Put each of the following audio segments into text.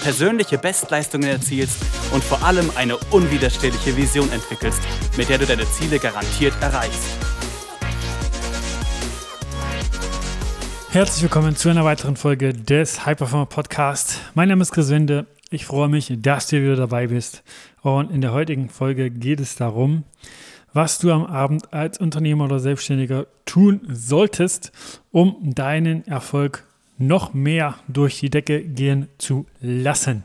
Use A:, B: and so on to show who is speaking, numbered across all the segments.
A: persönliche Bestleistungen erzielst und vor allem eine unwiderstehliche Vision entwickelst, mit der du deine Ziele garantiert erreichst.
B: Herzlich willkommen zu einer weiteren Folge des High Performer Podcast. Mein Name ist Chris Wende. Ich freue mich, dass du wieder dabei bist. Und in der heutigen Folge geht es darum, was du am Abend als Unternehmer oder Selbstständiger tun solltest, um deinen Erfolg noch mehr durch die Decke gehen zu lassen.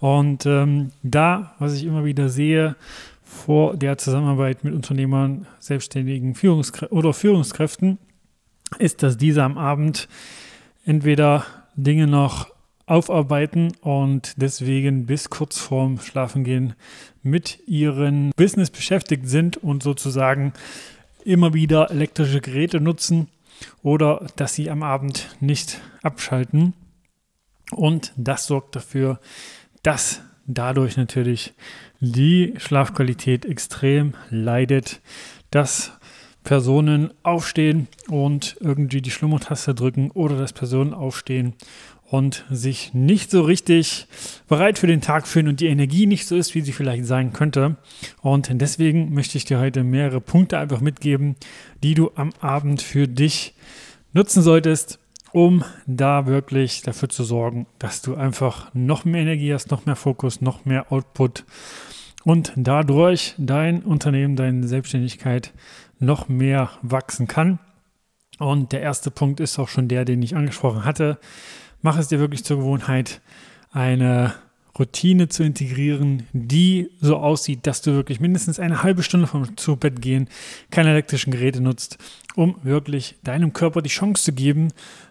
B: Und ähm, da, was ich immer wieder sehe, vor der Zusammenarbeit mit Unternehmern, selbstständigen Führungskrä oder Führungskräften, ist, dass diese am Abend entweder Dinge noch aufarbeiten und deswegen bis kurz vorm Schlafengehen mit ihrem Business beschäftigt sind und sozusagen immer wieder elektrische Geräte nutzen oder dass sie am Abend nicht abschalten. Und das sorgt dafür, dass dadurch natürlich die Schlafqualität extrem leidet, dass Personen aufstehen und irgendwie die Schlummertaste drücken oder dass Personen aufstehen und sich nicht so richtig bereit für den Tag fühlen und die Energie nicht so ist, wie sie vielleicht sein könnte. Und deswegen möchte ich dir heute mehrere Punkte einfach mitgeben, die du am Abend für dich nutzen solltest, um da wirklich dafür zu sorgen, dass du einfach noch mehr Energie hast, noch mehr Fokus, noch mehr Output und dadurch dein Unternehmen, deine Selbstständigkeit noch mehr wachsen kann. Und der erste Punkt ist auch schon der, den ich angesprochen hatte mach es dir wirklich zur Gewohnheit, eine Routine zu integrieren, die so aussieht, dass du wirklich mindestens eine halbe Stunde vom zu Bett gehen keine elektrischen Geräte nutzt, um wirklich deinem Körper die Chance zu geben,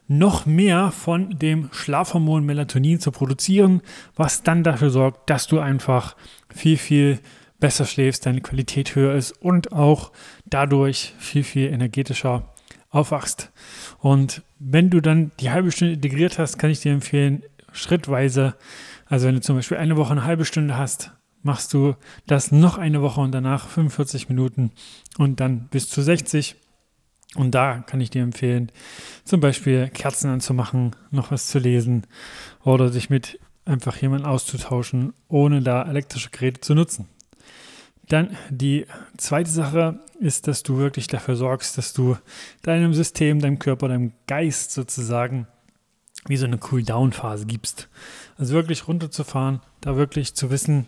B: noch mehr von dem Schlafhormon Melatonin zu produzieren, was dann dafür sorgt, dass du einfach viel, viel besser schläfst, deine Qualität höher ist und auch dadurch viel, viel energetischer aufwachst. Und wenn du dann die halbe Stunde integriert hast, kann ich dir empfehlen, schrittweise, also wenn du zum Beispiel eine Woche eine halbe Stunde hast, machst du das noch eine Woche und danach 45 Minuten und dann bis zu 60. Und da kann ich dir empfehlen, zum Beispiel Kerzen anzumachen, noch was zu lesen oder sich mit einfach jemandem auszutauschen, ohne da elektrische Geräte zu nutzen. Dann die zweite Sache ist, dass du wirklich dafür sorgst, dass du deinem System, deinem Körper, deinem Geist sozusagen wie so eine Cool-Down-Phase gibst. Also wirklich runterzufahren, da wirklich zu wissen,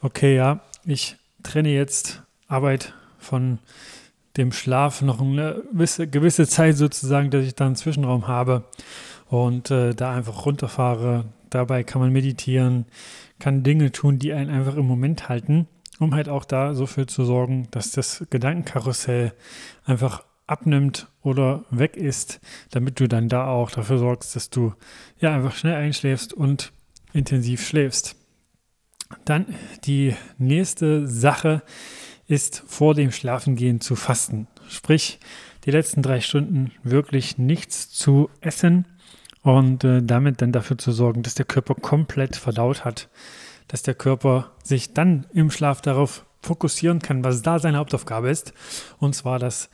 B: okay, ja, ich trenne jetzt Arbeit von dem Schlaf noch eine gewisse, gewisse Zeit sozusagen, dass ich da einen Zwischenraum habe und äh, da einfach runterfahre. Dabei kann man meditieren, kann Dinge tun, die einen einfach im Moment halten um halt auch da so viel zu sorgen, dass das Gedankenkarussell einfach abnimmt oder weg ist, damit du dann da auch dafür sorgst, dass du ja einfach schnell einschläfst und intensiv schläfst. Dann die nächste Sache ist vor dem Schlafengehen zu fasten. Sprich, die letzten drei Stunden wirklich nichts zu essen und äh, damit dann dafür zu sorgen, dass der Körper komplett verdaut hat, dass der Körper sich dann im Schlaf darauf fokussieren kann, was da seine Hauptaufgabe ist. Und zwar das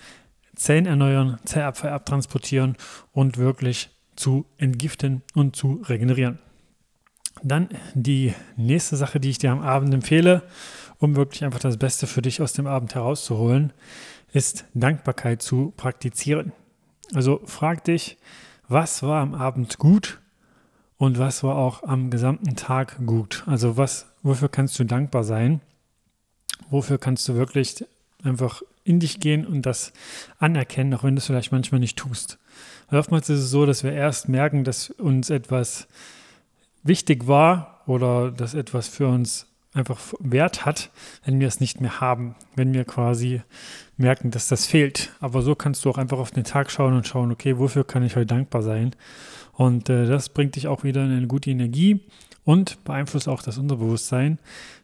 B: Zellen erneuern, Zellabfall abtransportieren und wirklich zu entgiften und zu regenerieren. Dann die nächste Sache, die ich dir am Abend empfehle, um wirklich einfach das Beste für dich aus dem Abend herauszuholen, ist Dankbarkeit zu praktizieren. Also frag dich, was war am Abend gut und was war auch am gesamten Tag gut? Also was, wofür kannst du dankbar sein? Wofür kannst du wirklich einfach in dich gehen und das anerkennen, auch wenn du es vielleicht manchmal nicht tust? Weil oftmals ist es so, dass wir erst merken, dass uns etwas wichtig war oder dass etwas für uns einfach Wert hat, wenn wir es nicht mehr haben, wenn wir quasi merken, dass das fehlt. Aber so kannst du auch einfach auf den Tag schauen und schauen, okay, wofür kann ich heute dankbar sein? Und äh, das bringt dich auch wieder in eine gute Energie und beeinflusst auch das Unterbewusstsein.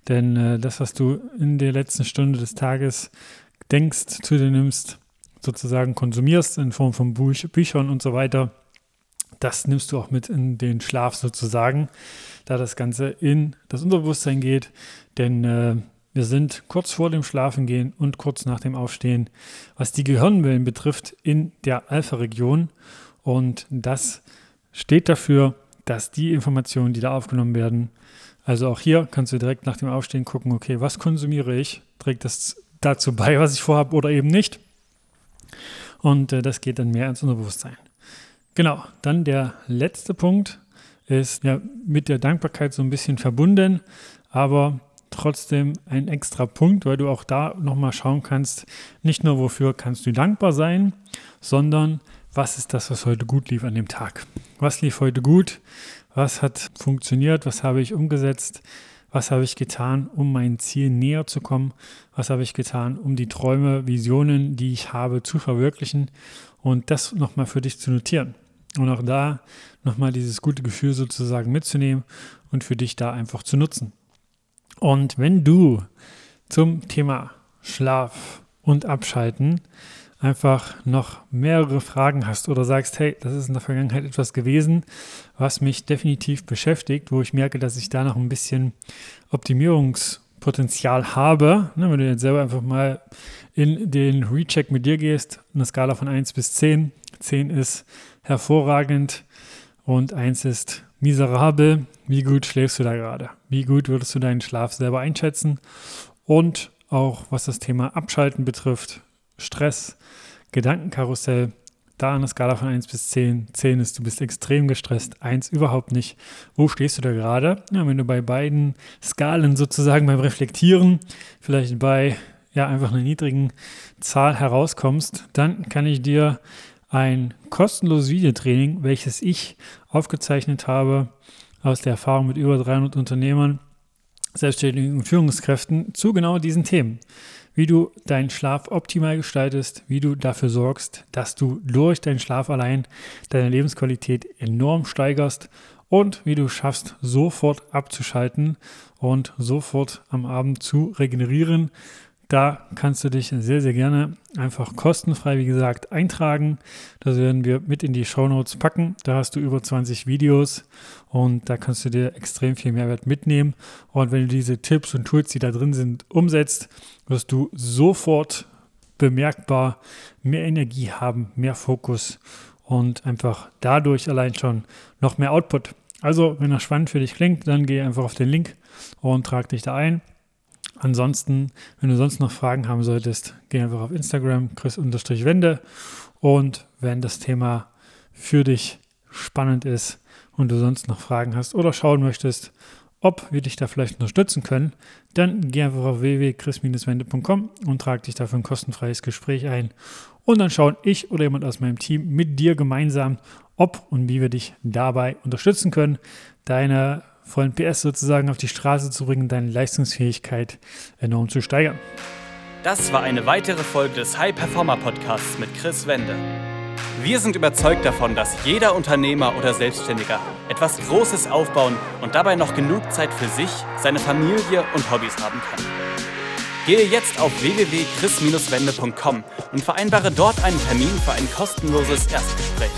B: Denn äh, das, was du in der letzten Stunde des Tages denkst, zu dir nimmst, sozusagen konsumierst in Form von Büch Büchern und so weiter, das nimmst du auch mit in den Schlaf sozusagen, da das Ganze in das Unterbewusstsein geht. Denn äh, wir sind kurz vor dem Schlafengehen und kurz nach dem Aufstehen, was die Gehirnwellen betrifft, in der Alpha-Region. Und das steht dafür, dass die Informationen, die da aufgenommen werden, also auch hier kannst du direkt nach dem Aufstehen gucken, okay, was konsumiere ich? Trägt das dazu bei, was ich vorhabe oder eben nicht? Und äh, das geht dann mehr ins Unterbewusstsein. Genau, dann der letzte Punkt ist ja mit der Dankbarkeit so ein bisschen verbunden, aber trotzdem ein extra Punkt, weil du auch da nochmal schauen kannst, nicht nur wofür kannst du dankbar sein, sondern was ist das, was heute gut lief an dem Tag? Was lief heute gut? Was hat funktioniert? Was habe ich umgesetzt? Was habe ich getan, um mein Ziel näher zu kommen? Was habe ich getan, um die Träume, Visionen, die ich habe, zu verwirklichen? Und das nochmal für dich zu notieren. Und auch da nochmal dieses gute Gefühl sozusagen mitzunehmen und für dich da einfach zu nutzen. Und wenn du zum Thema Schlaf und Abschalten einfach noch mehrere Fragen hast oder sagst, hey, das ist in der Vergangenheit etwas gewesen, was mich definitiv beschäftigt, wo ich merke, dass ich da noch ein bisschen Optimierungspotenzial habe. Ne, wenn du jetzt selber einfach mal in den Recheck mit dir gehst, eine Skala von 1 bis 10. 10 ist hervorragend und 1 ist miserabel. Wie gut schläfst du da gerade? Wie gut würdest du deinen Schlaf selber einschätzen? Und auch was das Thema Abschalten betrifft, Stress, Gedankenkarussell, da eine Skala von 1 bis 10. 10 ist, du bist extrem gestresst, 1 überhaupt nicht. Wo stehst du da gerade? Ja, wenn du bei beiden Skalen sozusagen beim Reflektieren vielleicht bei ja, einfach einer niedrigen Zahl herauskommst, dann kann ich dir ein kostenloses Videotraining, welches ich aufgezeichnet habe aus der Erfahrung mit über 300 Unternehmern, Selbstständigen und Führungskräften zu genau diesen Themen. Wie du deinen Schlaf optimal gestaltest, wie du dafür sorgst, dass du durch deinen Schlaf allein deine Lebensqualität enorm steigerst und wie du schaffst, sofort abzuschalten und sofort am Abend zu regenerieren da kannst du dich sehr, sehr gerne einfach kostenfrei, wie gesagt, eintragen. Das werden wir mit in die Show Notes packen. Da hast du über 20 Videos und da kannst du dir extrem viel Mehrwert mitnehmen. Und wenn du diese Tipps und Tools, die da drin sind, umsetzt, wirst du sofort bemerkbar mehr Energie haben, mehr Fokus und einfach dadurch allein schon noch mehr Output. Also, wenn das spannend für dich klingt, dann geh einfach auf den Link und trag dich da ein. Ansonsten, wenn du sonst noch Fragen haben solltest, geh einfach auf Instagram, chris-wende. Und wenn das Thema für dich spannend ist und du sonst noch Fragen hast oder schauen möchtest, ob wir dich da vielleicht unterstützen können, dann geh einfach auf www.chris-wende.com und trag dich dafür ein kostenfreies Gespräch ein. Und dann schauen ich oder jemand aus meinem Team mit dir gemeinsam, ob und wie wir dich dabei unterstützen können, deine vollen PS sozusagen auf die Straße zu bringen, deine Leistungsfähigkeit enorm zu steigern.
A: Das war eine weitere Folge des High Performer Podcasts mit Chris Wende. Wir sind überzeugt davon, dass jeder Unternehmer oder Selbstständiger etwas Großes aufbauen und dabei noch genug Zeit für sich, seine Familie und Hobbys haben kann. Gehe jetzt auf www.chris-wende.com und vereinbare dort einen Termin für ein kostenloses Erstgespräch.